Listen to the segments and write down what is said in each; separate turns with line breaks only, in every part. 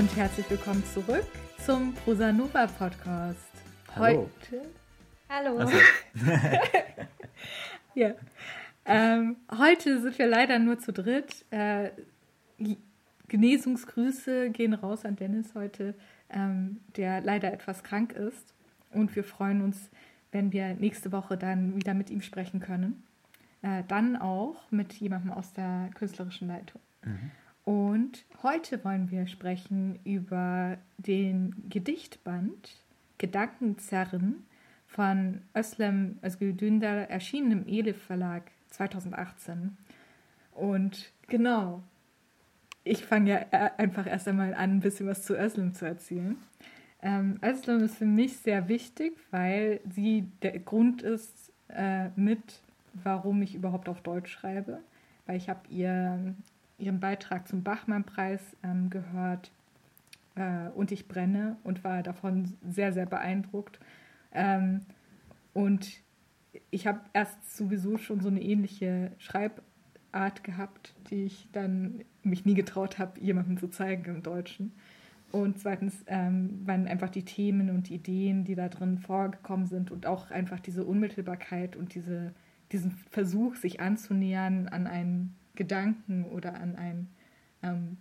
und herzlich willkommen zurück zum Prosanova Podcast.
Hallo.
Heute. Hallo.
Ach so.
Ja. Ähm, heute sind wir leider nur zu dritt. Äh, Genesungsgrüße gehen raus an Dennis heute, ähm, der leider etwas krank ist. Und wir freuen uns, wenn wir nächste Woche dann wieder mit ihm sprechen können. Äh, dann auch mit jemandem aus der künstlerischen Leitung. Und heute wollen wir sprechen über den Gedichtband Gedankenzerren von Özlem Özgür erschienen im Elif Verlag 2018. Und genau, ich fange ja äh, einfach erst einmal an, ein bisschen was zu Özlem zu erzählen. Ähm, Özlem ist für mich sehr wichtig, weil sie der Grund ist äh, mit, warum ich überhaupt auf Deutsch schreibe. Weil ich habe ihr, ihren Beitrag zum Bachmann-Preis ähm, gehört äh, und ich brenne und war davon sehr, sehr beeindruckt. Ähm, und ich habe erst sowieso schon so eine ähnliche Schreibart gehabt, die ich dann mich nie getraut habe, jemandem zu zeigen im Deutschen. Und zweitens ähm, waren einfach die Themen und Ideen, die da drin vorgekommen sind und auch einfach diese Unmittelbarkeit und diese, diesen Versuch, sich anzunähern an einen Gedanken oder an ein, ähm,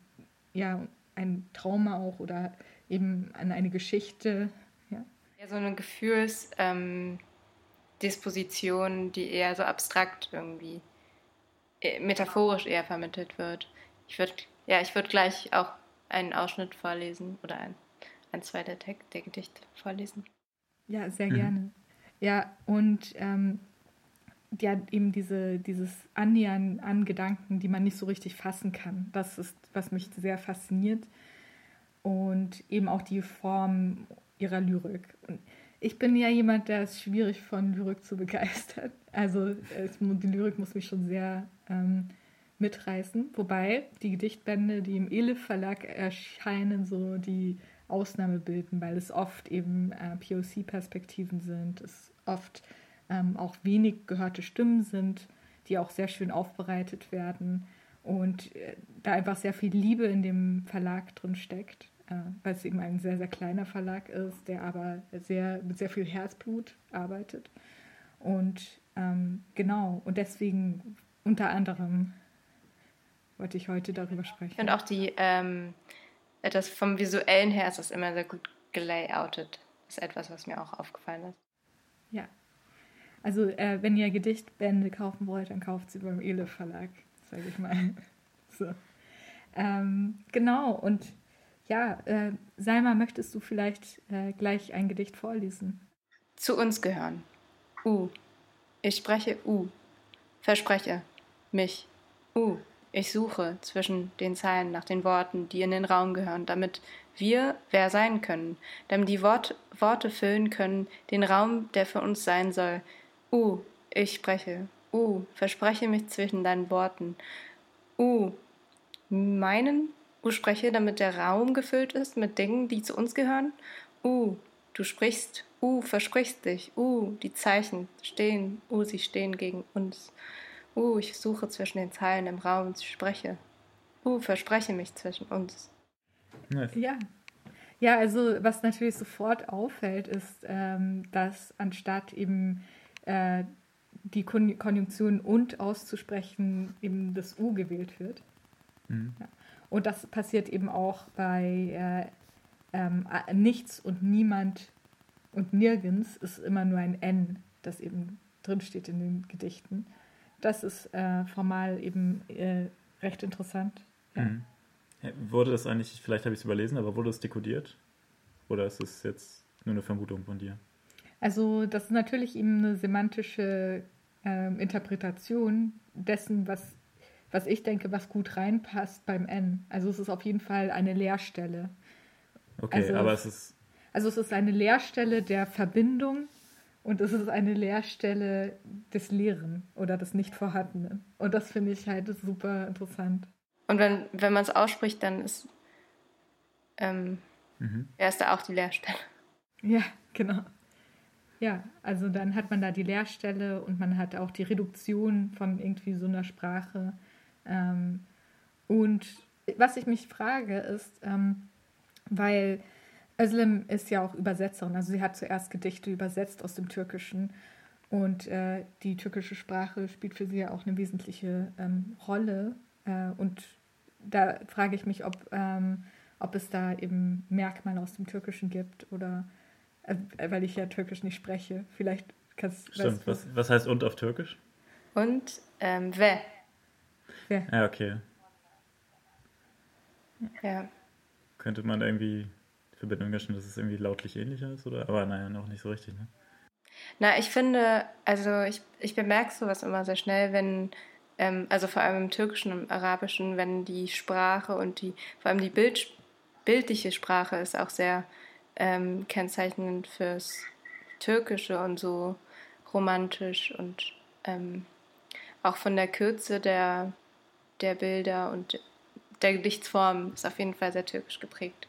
ja, ein Trauma auch oder eben an eine Geschichte. Ja,
ja so eine Gefühlsdisposition, ähm, die eher so abstrakt irgendwie, äh, metaphorisch eher vermittelt wird. Ich würde ja, ich würde gleich auch einen Ausschnitt vorlesen oder ein, ein zwei der, der Gedichte vorlesen.
Ja, sehr gerne. Mhm. Ja, und ähm, ja, eben diese, dieses Annähern an Gedanken, die man nicht so richtig fassen kann. Das ist, was mich sehr fasziniert. Und eben auch die Form ihrer Lyrik. Und ich bin ja jemand, der es schwierig von Lyrik zu begeistern. Also es, die Lyrik muss mich schon sehr ähm, mitreißen. Wobei die Gedichtbände, die im Elif Verlag erscheinen, so die Ausnahme bilden, weil es oft eben äh, POC-Perspektiven sind, es oft ähm, auch wenig gehörte Stimmen sind, die auch sehr schön aufbereitet werden und äh, da einfach sehr viel Liebe in dem Verlag drin steckt, äh, weil es eben ein sehr, sehr kleiner Verlag ist, der aber sehr, mit sehr viel Herzblut arbeitet. Und ähm, genau, und deswegen unter anderem wollte ich heute darüber sprechen.
Und auch die, ähm, das vom visuellen her ist das immer sehr gut gelayoutet. Das ist etwas, was mir auch aufgefallen ist.
Ja. Also, äh, wenn ihr Gedichtbände kaufen wollt, dann kauft sie beim Ele Verlag, sage ich mal. so. Ähm, genau, und ja, äh, Salma, möchtest du vielleicht äh, gleich ein Gedicht vorlesen?
Zu uns gehören. U. Ich spreche U. Verspreche. Mich. U. Ich suche zwischen den Zeilen nach den Worten, die in den Raum gehören, damit wir wer sein können, damit die Wort, Worte füllen können, den Raum, der für uns sein soll. Uh, ich spreche. Uh, verspreche mich zwischen deinen Worten. Uh, meinen? Uh, spreche, damit der Raum gefüllt ist mit Dingen, die zu uns gehören. Uh, du sprichst. Uh, versprichst dich. Uh, die Zeichen stehen. Uh, sie stehen gegen uns. Uh, ich suche zwischen den Zeilen im Raum und spreche. Uh, verspreche mich zwischen uns.
Nice. Ja. Ja, also was natürlich sofort auffällt, ist, ähm, dass anstatt eben äh, die Kon Konjunktion und auszusprechen, eben das U gewählt wird. Mhm. Ja. Und das passiert eben auch bei äh, ähm, nichts und niemand und nirgends ist immer nur ein N, das eben drinsteht in den Gedichten das ist äh, formal eben äh, recht interessant. Ja. Mhm.
Wurde das eigentlich, vielleicht habe ich es überlesen, aber wurde es dekodiert? Oder ist es jetzt nur eine Vermutung von dir?
Also, das ist natürlich eben eine semantische äh, Interpretation dessen, was, was ich denke, was gut reinpasst beim N. Also, es ist auf jeden Fall eine Leerstelle.
Okay, also, aber es ist.
Also, es ist eine Leerstelle der Verbindung und es ist eine Leerstelle des Leeren oder des Nicht-Vorhandenen. Und das finde ich halt super interessant.
Und wenn, wenn man es ausspricht, dann ist ähm, mhm. erst auch die Leerstelle.
Ja, genau. Ja, also dann hat man da die Leerstelle und man hat auch die Reduktion von irgendwie so einer Sprache. Ähm, und was ich mich frage, ist, ähm, weil Özlem ist ja auch Übersetzerin. Also sie hat zuerst Gedichte übersetzt aus dem Türkischen und äh, die türkische Sprache spielt für sie ja auch eine wesentliche ähm, Rolle. Äh, und da frage ich mich, ob, ähm, ob es da eben Merkmale aus dem Türkischen gibt oder weil ich ja Türkisch nicht spreche. Vielleicht kannst
du. Stimmt, was, was heißt und auf Türkisch?
Und ähm, ve.
Ja. ja, okay.
Ja.
Könnte man irgendwie die Verbindung herstellen, dass es irgendwie lautlich ähnlicher ist, oder? Aber naja, noch nicht so richtig, ne?
Na, ich finde, also ich, ich bemerke sowas immer sehr schnell, wenn, ähm, also vor allem im Türkischen und im Arabischen, wenn die Sprache und die, vor allem die Bild, bildliche Sprache ist auch sehr ähm, kennzeichnend fürs Türkische und so romantisch und ähm, auch von der Kürze der, der Bilder und der Gedichtsform ist auf jeden Fall sehr türkisch geprägt,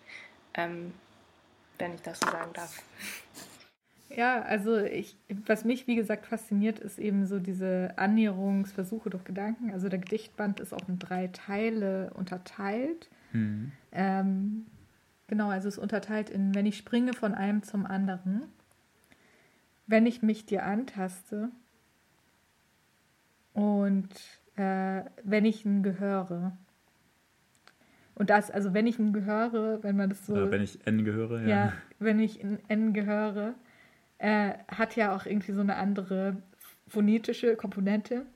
ähm, wenn ich das so sagen darf.
Ja, also ich, was mich wie gesagt fasziniert, ist eben so diese Annäherungsversuche durch Gedanken. Also der Gedichtband ist auch in drei Teile unterteilt. Mhm. Ähm, genau, also es ist unterteilt in, wenn ich springe von einem zum anderen, wenn ich mich dir antaste und äh, wenn ich ihn gehöre. Und das, also wenn ich ihn gehöre, wenn man das so.
Oder wenn ich N gehöre,
ja. Ja, wenn ich in N gehöre äh, hat ja auch irgendwie so eine andere phonetische Komponente,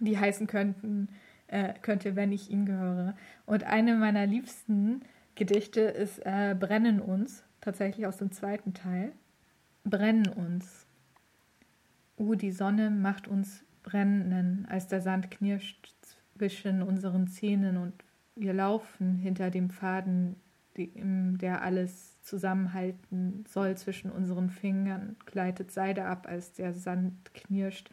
die heißen könnten, äh, könnte, wenn ich ihm gehöre. Und eine meiner liebsten Gedichte ist äh, Brennen uns, tatsächlich aus dem zweiten Teil. Brennen uns. Uh, die Sonne macht uns brennen, als der Sand knirscht zwischen unseren Zähnen und wir laufen hinter dem Faden, der alles zusammenhalten soll zwischen unseren Fingern, gleitet Seide ab, als der Sand knirscht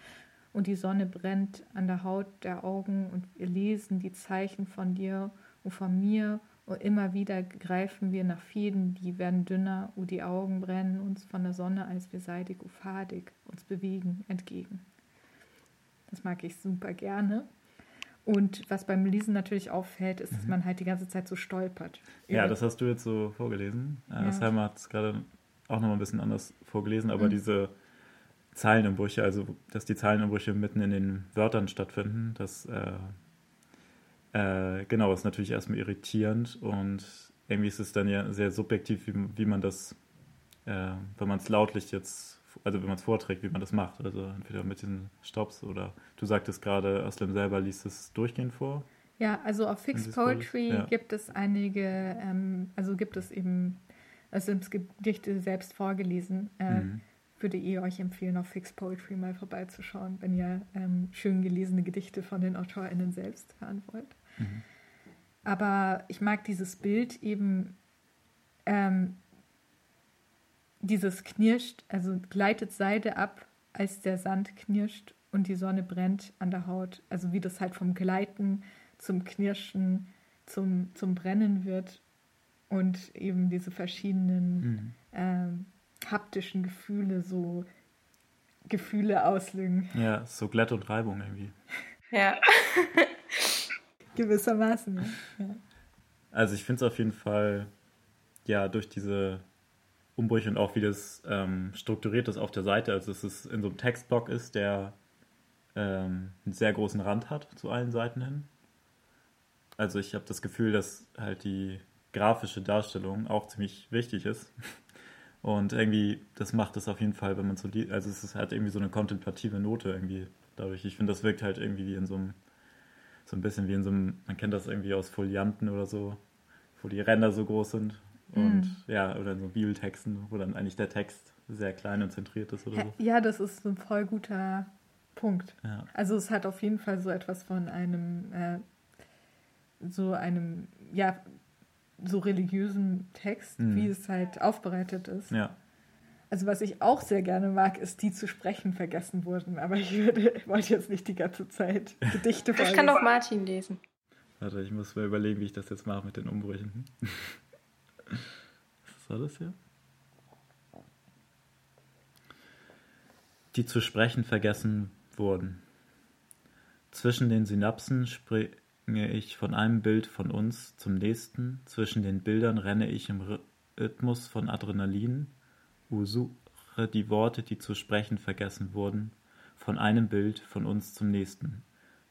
und die Sonne brennt an der Haut der Augen und wir lesen die Zeichen von dir und von mir und immer wieder greifen wir nach Fäden, die werden dünner und die Augen brennen uns von der Sonne, als wir seidig und fadig uns bewegen entgegen. Das mag ich super gerne. Und was beim Lesen natürlich auffällt, ist, dass mhm. man halt die ganze Zeit so stolpert.
Ja, das hast du jetzt so vorgelesen. Ja. Das Heimer hat es gerade auch nochmal ein bisschen anders vorgelesen, aber mhm. diese Zeilenumbrüche, also dass die Zeilenumbrüche mitten in den Wörtern stattfinden, das äh, äh, genau ist natürlich erstmal irritierend und irgendwie ist es dann ja sehr subjektiv, wie, wie man das, äh, wenn man es lautlich jetzt also wenn man es vorträgt, wie man das macht. Also entweder mit den Stops oder du sagtest gerade, Aslem selber liest es durchgehend vor.
Ja, also auf Fixed Poetry ja. gibt es einige, ähm, also gibt es eben Aslems Gedichte selbst vorgelesen. Äh, mhm. Würde ich euch empfehlen, auf Fixed Poetry mal vorbeizuschauen, wenn ihr ähm, schön gelesene Gedichte von den AutorInnen selbst hören wollt. Mhm. Aber ich mag dieses Bild eben, ähm, dieses knirscht, also gleitet Seide ab, als der Sand knirscht und die Sonne brennt an der Haut. Also wie das halt vom Gleiten zum Knirschen, zum, zum Brennen wird und eben diese verschiedenen mhm. ähm, haptischen Gefühle, so Gefühle auslösen.
Ja, so Glätt und Reibung irgendwie.
Ja.
Gewissermaßen, ja.
Also ich finde es auf jeden Fall, ja, durch diese Umbrüche und auch wie das ähm, strukturiert ist auf der Seite. Also dass es in so einem Textblock ist, der ähm, einen sehr großen Rand hat zu allen Seiten hin. Also ich habe das Gefühl, dass halt die grafische Darstellung auch ziemlich wichtig ist. Und irgendwie, das macht es auf jeden Fall, wenn man so liest. Also es ist halt irgendwie so eine kontemplative Note irgendwie dadurch. Ich finde, das wirkt halt irgendwie wie in so einem, so ein bisschen wie in so einem, man kennt das irgendwie aus Folianten oder so, wo die Ränder so groß sind und mhm. ja, oder so Bibeltexten, wo dann eigentlich der Text sehr klein und zentriert ist oder so.
Ja, das ist ein voll guter Punkt. Ja. Also es hat auf jeden Fall so etwas von einem, äh, so einem, ja, so religiösen Text, mhm. wie es halt aufbereitet ist.
Ja.
Also was ich auch sehr gerne mag, ist, die zu sprechen vergessen wurden. Aber ich, würde, ich wollte jetzt nicht die ganze Zeit Gedichte
vorlesen. Ich kann doch Martin lesen.
Warte, ich muss mal überlegen, wie ich das jetzt mache mit den Umbrüchen. Was war das hier? Die zu sprechen vergessen wurden. Zwischen den Synapsen ich von einem Bild von uns zum nächsten. Zwischen den Bildern renne ich im Rhythmus von Adrenalin, suche die Worte, die zu sprechen vergessen wurden, von einem Bild von uns zum nächsten.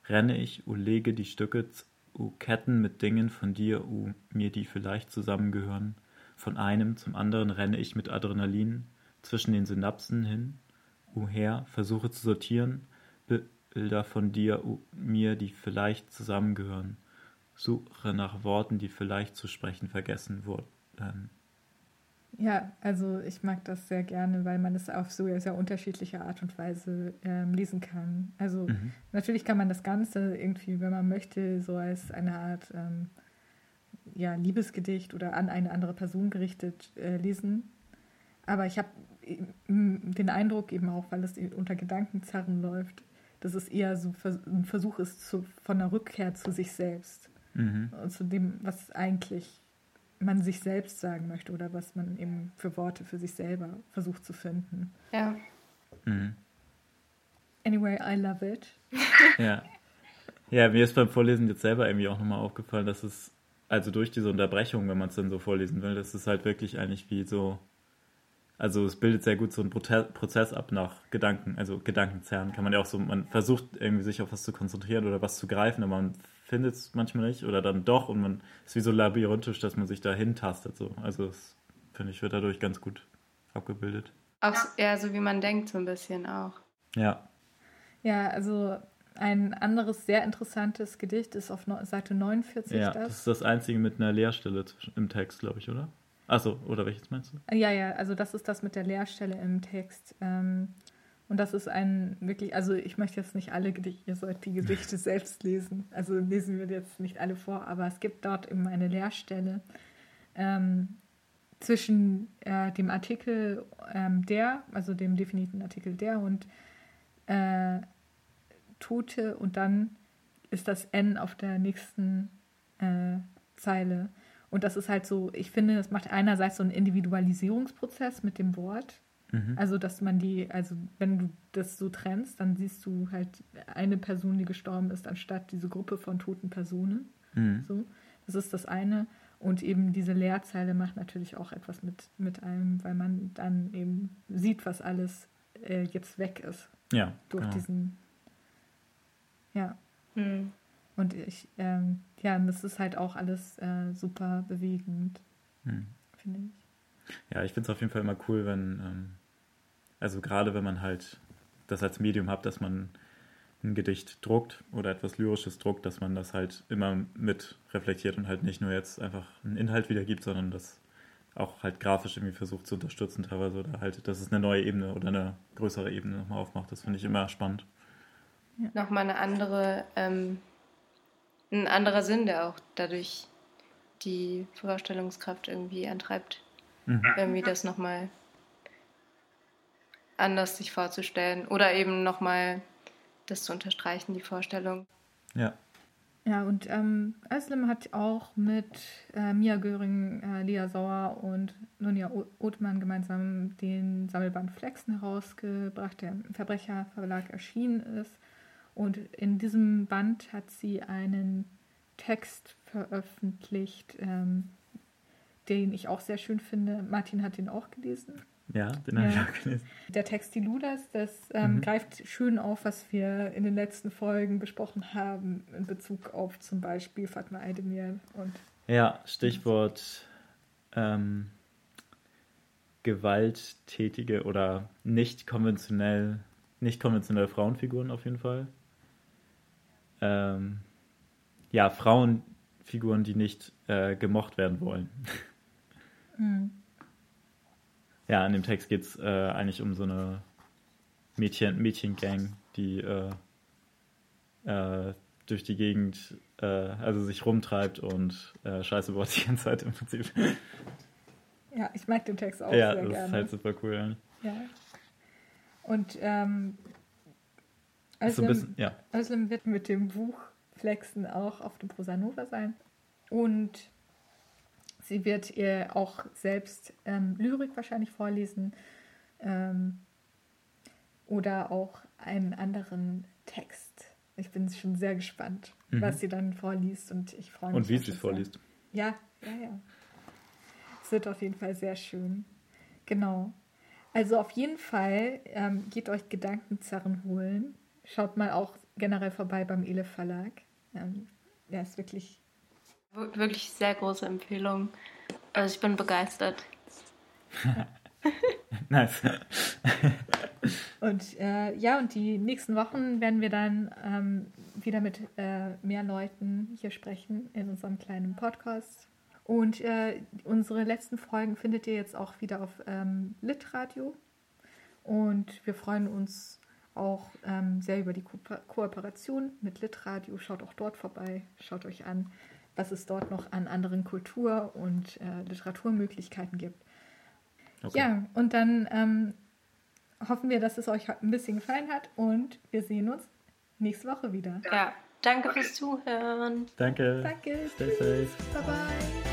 Renne ich, u lege die Stücke, u Ketten mit Dingen von dir, u mir, die vielleicht zusammengehören. Von einem zum anderen renne ich mit Adrenalin zwischen den Synapsen hin, u her, versuche zu sortieren, Bilder von dir, u mir, die vielleicht zusammengehören. Suche nach Worten, die vielleicht zu sprechen vergessen wurden.
Ja, also ich mag das sehr gerne, weil man es auf so sehr unterschiedliche Art und Weise ähm, lesen kann. Also mhm. natürlich kann man das Ganze irgendwie, wenn man möchte, so als eine Art ähm, ja, Liebesgedicht oder an eine andere Person gerichtet äh, lesen. Aber ich habe den Eindruck eben auch, weil es unter Gedankenzerren läuft, dass es eher so ein Versuch ist zu, von der Rückkehr zu sich selbst mhm. und zu dem, was eigentlich man sich selbst sagen möchte oder was man eben für Worte für sich selber versucht zu finden.
Ja. Mhm.
Anyway, I love it.
Ja. Ja, mir ist beim Vorlesen jetzt selber irgendwie auch nochmal aufgefallen, dass es, also durch diese Unterbrechung, wenn man es dann so vorlesen will, das ist halt wirklich eigentlich wie so, also es bildet sehr gut so einen Prozess ab nach Gedanken, also Gedankenzerren kann man ja auch so, man versucht irgendwie sich auf was zu konzentrieren oder was zu greifen, aber man findet es manchmal nicht oder dann doch und man ist wie so labyrinthisch, dass man sich da hintastet. So. Also das finde ich wird dadurch ganz gut abgebildet.
Auch eher so wie man denkt, so ein bisschen auch.
Ja.
Ja, also ein anderes sehr interessantes Gedicht ist auf Seite 49.
Ja, das, das ist das einzige mit einer Leerstelle im Text, glaube ich, oder? Achso, oder welches meinst du?
Ja, ja, also das ist das mit der Leerstelle im Text. Ähm, und das ist ein wirklich, also ich möchte jetzt nicht alle Gedichte, ihr sollt die Gedichte selbst lesen. Also lesen wir jetzt nicht alle vor, aber es gibt dort eben eine Leerstelle ähm, zwischen äh, dem Artikel ähm, der, also dem definierten Artikel der und äh, Tote und dann ist das N auf der nächsten äh, Zeile. Und das ist halt so, ich finde, das macht einerseits so einen Individualisierungsprozess mit dem Wort Mhm. Also, dass man die, also wenn du das so trennst, dann siehst du halt eine Person, die gestorben ist, anstatt diese Gruppe von toten Personen. Mhm. So, das ist das eine. Und eben diese Leerzeile macht natürlich auch etwas mit, mit einem, weil man dann eben sieht, was alles äh, jetzt weg ist.
Ja.
Durch
genau.
diesen. Ja. Mhm. Und ich, ähm, ja, das ist halt auch alles äh, super bewegend, mhm. finde ich.
Ja, ich finde es auf jeden Fall immer cool, wenn, ähm, also gerade wenn man halt das als Medium hat, dass man ein Gedicht druckt oder etwas Lyrisches druckt, dass man das halt immer mit reflektiert und halt nicht nur jetzt einfach einen Inhalt wiedergibt, sondern das auch halt grafisch irgendwie versucht zu unterstützen teilweise oder halt, dass es eine neue Ebene oder eine größere Ebene nochmal aufmacht. Das finde ich immer spannend.
Ja. Nochmal eine andere, ähm, ein anderer Sinn, der auch dadurch die Vorstellungskraft irgendwie antreibt mhm. irgendwie das nochmal anders sich vorzustellen oder eben nochmal das zu unterstreichen, die Vorstellung.
Ja.
Ja, und ähm, Özlem hat auch mit äh, Mia Göring, äh, Lia Sauer und Nunja Othmann gemeinsam den Sammelband Flexen herausgebracht, der im Verbrecherverlag erschienen ist. Und in diesem Band hat sie einen Text veröffentlicht, ähm, den ich auch sehr schön finde. Martin hat den auch gelesen.
Ja, den ja. habe ich auch gelesen.
Der Text Die Ludas, das ähm, mhm. greift schön auf, was wir in den letzten Folgen besprochen haben, in Bezug auf zum Beispiel Fatma Aydemir und.
Ja, Stichwort ähm, gewalttätige oder nicht konventionell, nicht konventionelle Frauenfiguren auf jeden Fall. Ähm, ja, Frauenfiguren, die nicht äh, gemocht werden wollen. Mhm. Ja, in dem Text geht es äh, eigentlich um so eine Mädchen, Mädchengang, die äh, äh, durch die Gegend, äh, also sich rumtreibt und äh, Scheiße baut die ganze Zeit im Prinzip.
Ja, ich mag den Text auch
ja,
sehr gerne.
Ja, das ist halt super cool.
Ja. Und ähm,
Özlem, so bisschen, ja.
Özlem wird mit dem Buch Flexen auch auf dem Prosanova sein. Und Sie wird ihr auch selbst ähm, Lyrik wahrscheinlich vorlesen ähm, oder auch einen anderen Text Ich bin schon sehr gespannt, mhm. was sie dann vorliest und ich freue mich.
Und wie sie es vorliest.
Ja, ja, ja. Es wird auf jeden Fall sehr schön. Genau. Also auf jeden Fall ähm, geht euch Gedankenzerren holen. Schaut mal auch generell vorbei beim Ele Verlag. Ähm, ja, ist wirklich.
Wirklich sehr große Empfehlung. Also ich bin begeistert.
nice.
und äh, ja, und die nächsten Wochen werden wir dann ähm, wieder mit äh, mehr Leuten hier sprechen in unserem kleinen Podcast. Und äh, unsere letzten Folgen findet ihr jetzt auch wieder auf ähm, Litradio. Und wir freuen uns auch ähm, sehr über die Ko Kooperation mit Litradio. Schaut auch dort vorbei, schaut euch an, was es dort noch an anderen Kultur- und äh, Literaturmöglichkeiten gibt. Okay. Ja, und dann ähm, hoffen wir, dass es euch ein bisschen gefallen hat und wir sehen uns nächste Woche wieder.
Ja, danke fürs Zuhören.
Danke.
Danke.
Stay safe.
Bye bye.